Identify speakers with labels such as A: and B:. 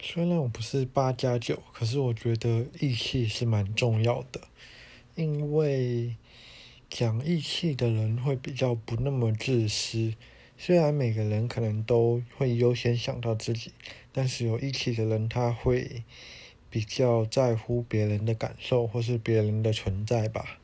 A: 虽然我不是八加九可是我觉得义气是蛮重要的。因为讲义气的人会比较不那么自私虽然每个人可能都会优先想到自己但是有义气的人他会比较在乎别人的感受或是别人的存在吧。